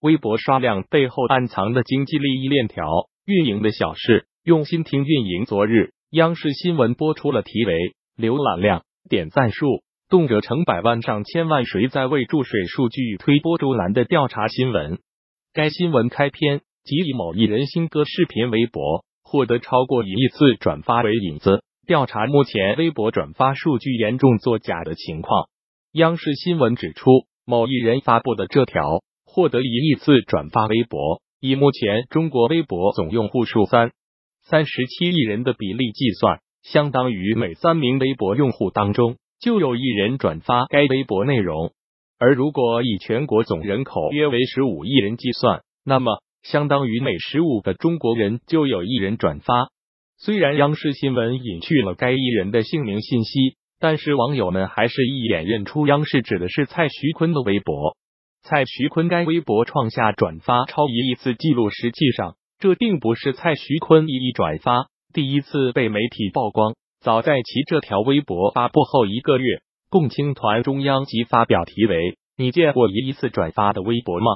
微博刷量背后暗藏的经济利益链条，运营的小事，用心听运营。昨日，央视新闻播出了题为“浏览量、点赞数动辄成百万、上千万，谁在为注水数据推波助澜”的调查新闻。该新闻开篇即以某艺人新歌视频微博获得超过一亿次转发为引子，调查目前微博转发数据严重作假的情况。央视新闻指出，某艺人发布的这条。获得一亿次转发微博，以目前中国微博总用户数三三十七亿人的比例计算，相当于每三名微博用户当中就有一人转发该微博内容。而如果以全国总人口约为十五亿人计算，那么相当于每十五个中国人就有一人转发。虽然央视新闻隐去了该艺人的姓名信息，但是网友们还是一眼认出央视指的是蔡徐坤的微博。蔡徐坤该微博创下转发超一亿次记录，实际上这并不是蔡徐坤一亿转发第一次被媒体曝光。早在其这条微博发布后一个月，共青团中央即发表题为“你见过一亿次转发的微博吗”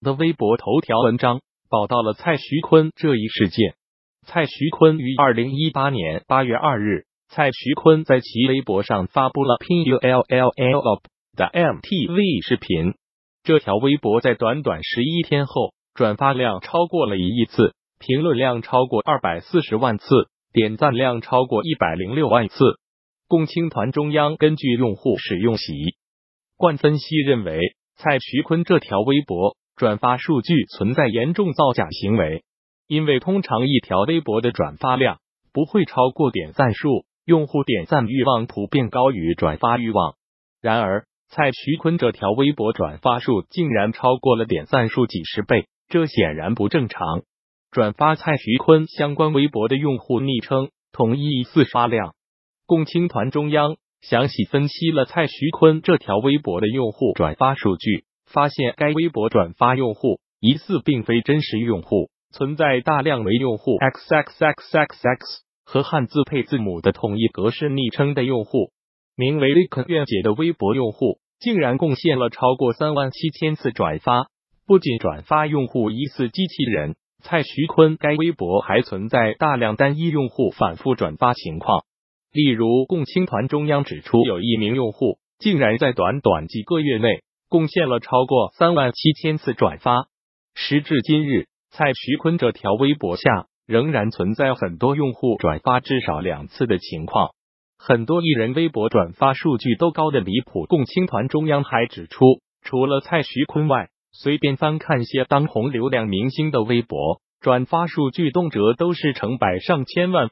的微博头条文章，报道了蔡徐坤这一事件。蔡徐坤于二零一八年八月二日，蔡徐坤在其微博上发布了 “P U L L L up” 的 MTV 视频。这条微博在短短十一天后，转发量超过了一亿次，评论量超过二百四十万次，点赞量超过一百零六万次。共青团中央根据用户使用习惯分析认为，蔡徐坤这条微博转发数据存在严重造假行为，因为通常一条微博的转发量不会超过点赞数，用户点赞欲望普遍高于转发欲望。然而，蔡徐坤这条微博转发数竟然超过了点赞数几十倍，这显然不正常。转发蔡徐坤相关微博的用户昵称统一疑似发量。共青团中央详细分析了蔡徐坤这条微博的用户转发数据，发现该微博转发用户疑似并非真实用户，存在大量为用户 xxxxx 和汉字配字母的统一格式昵称的用户。名为 “Liken 愿姐”的微博用户竟然贡献了超过三万七千次转发，不仅转发用户疑似机器人蔡徐坤，该微博还存在大量单一用户反复转发情况。例如，共青团中央指出，有一名用户竟然在短短几个月内贡献了超过三万七千次转发。时至今日，蔡徐坤这条微博下仍然存在很多用户转发至少两次的情况。很多艺人微博转发数据都高的离谱。共青团中央还指出，除了蔡徐坤外，随便翻看些当红流量明星的微博，转发数据动辄都是成百上千万。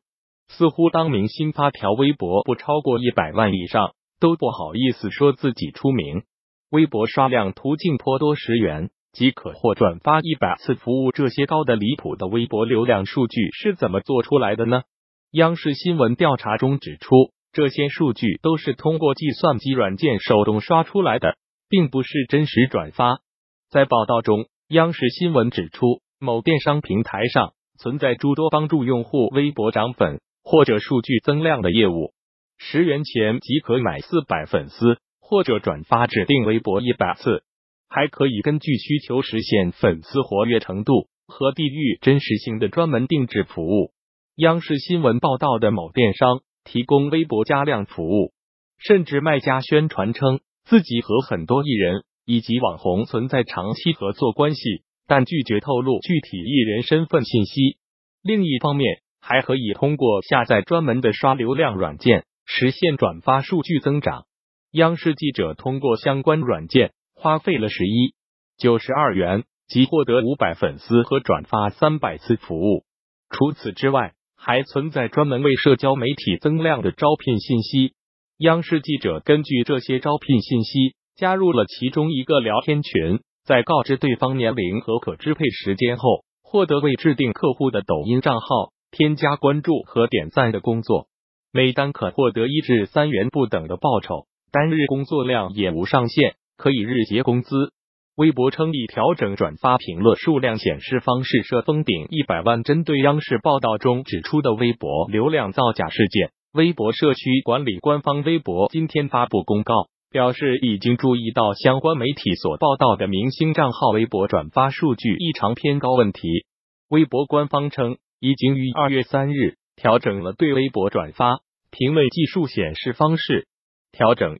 似乎当明星发条微博不超过一百万以上，都不好意思说自己出名。微博刷量途径颇多，十元即可或转发一百次服务。这些高的离谱的微博流量数据是怎么做出来的呢？央视新闻调查中指出。这些数据都是通过计算机软件手动刷出来的，并不是真实转发。在报道中，央视新闻指出，某电商平台上存在诸多帮助用户微博涨粉或者数据增量的业务。十元钱即可买四百粉丝，或者转发指定微博一百次，还可以根据需求实现粉丝活跃程度和地域真实性的专门定制服务。央视新闻报道的某电商。提供微博加量服务，甚至卖家宣传称自己和很多艺人以及网红存在长期合作关系，但拒绝透露具体艺人身份信息。另一方面，还可以通过下载专门的刷流量软件实现转发数据增长。央视记者通过相关软件花费了十一九十二元，即获得五百粉丝和转发三百次服务。除此之外，还存在专门为社交媒体增量的招聘信息。央视记者根据这些招聘信息，加入了其中一个聊天群，在告知对方年龄和可支配时间后，获得为制定客户的抖音账号添加关注和点赞的工作。每单可获得一至三元不等的报酬，单日工作量也无上限，可以日结工资。微博称已调整转发评论数量显示方式，设封顶一百万。针对央视报道中指出的微博流量造假事件，微博社区管理官方微博今天发布公告，表示已经注意到相关媒体所报道的明星账号微博转发数据异常偏高问题。微博官方称，已经于二月三日调整了对微博转发评论计数显示方式。调整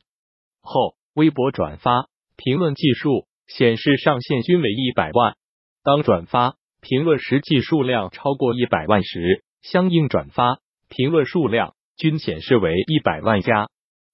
后，微博转发评论计数显示上限均为一百万。当转发评论实际数量超过一百万时，相应转发评论数量均显示为一百万加。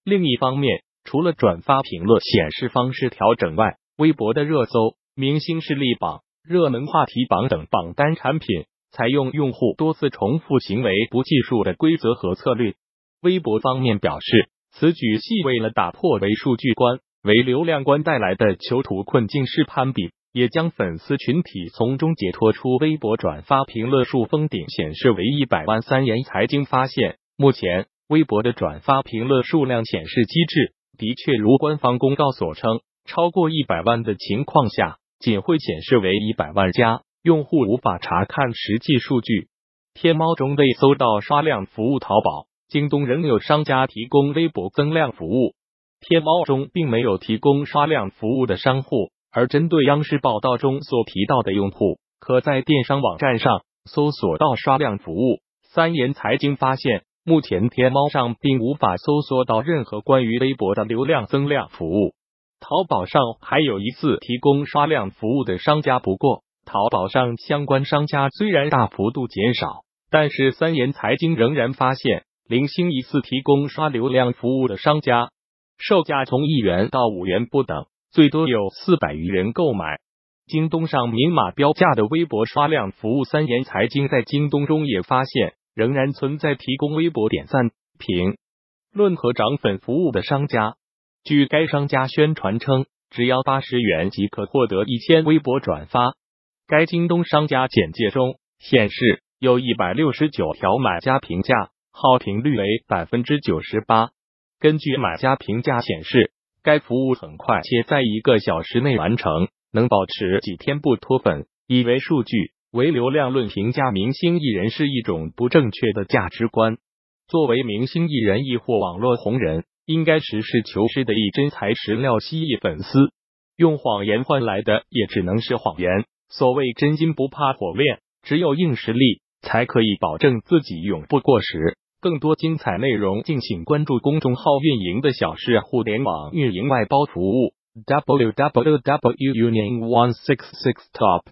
另一方面，除了转发评论显示方式调整外，微博的热搜、明星势力榜、热门话题榜等榜单产品采用用户多次重复行为不计数的规则和策略。微博方面表示，此举系为了打破为数据关、为流量关带来的囚徒困境式攀比，也将粉丝群体从中解脱出。微博转发评论数封顶显示为一百万。三言财经发现，目前微博的转发评论数量显示机制。的确，如官方公告所称，超过一百万的情况下，仅会显示为一百万加，用户无法查看实际数据。天猫中未搜到刷量服务，淘宝、京东仍有商家提供微博增量服务。天猫中并没有提供刷量服务的商户，而针对央视报道中所提到的用户，可在电商网站上搜索到刷量服务。三言财经发现。目前天猫上并无法搜索到任何关于微博的流量增量服务。淘宝上还有一次提供刷量服务的商家，不过淘宝上相关商家虽然大幅度减少，但是三言财经仍然发现零星一次提供刷流量服务的商家，售价从一元到五元不等，最多有四百余人购买。京东上明码标价的微博刷量服务，三言财经在京东中也发现。仍然存在提供微博点赞、评论和涨粉服务的商家。据该商家宣传称，只要八十元即可获得一千微博转发。该京东商家简介中显示，有一百六十九条买家评价，好评率为百分之九十八。根据买家评价显示，该服务很快且在一个小时内完成，能保持几天不脱粉。以为数据。唯流量论评价明星艺人是一种不正确的价值观。作为明星艺人亦或网络红人，应该实事求是的以真材实料吸引粉丝，用谎言换来的也只能是谎言。所谓真金不怕火炼，只有硬实力才可以保证自己永不过时。更多精彩内容，敬请关注公众号“运营的小事互联网运营外包服务”。w w w union one six six top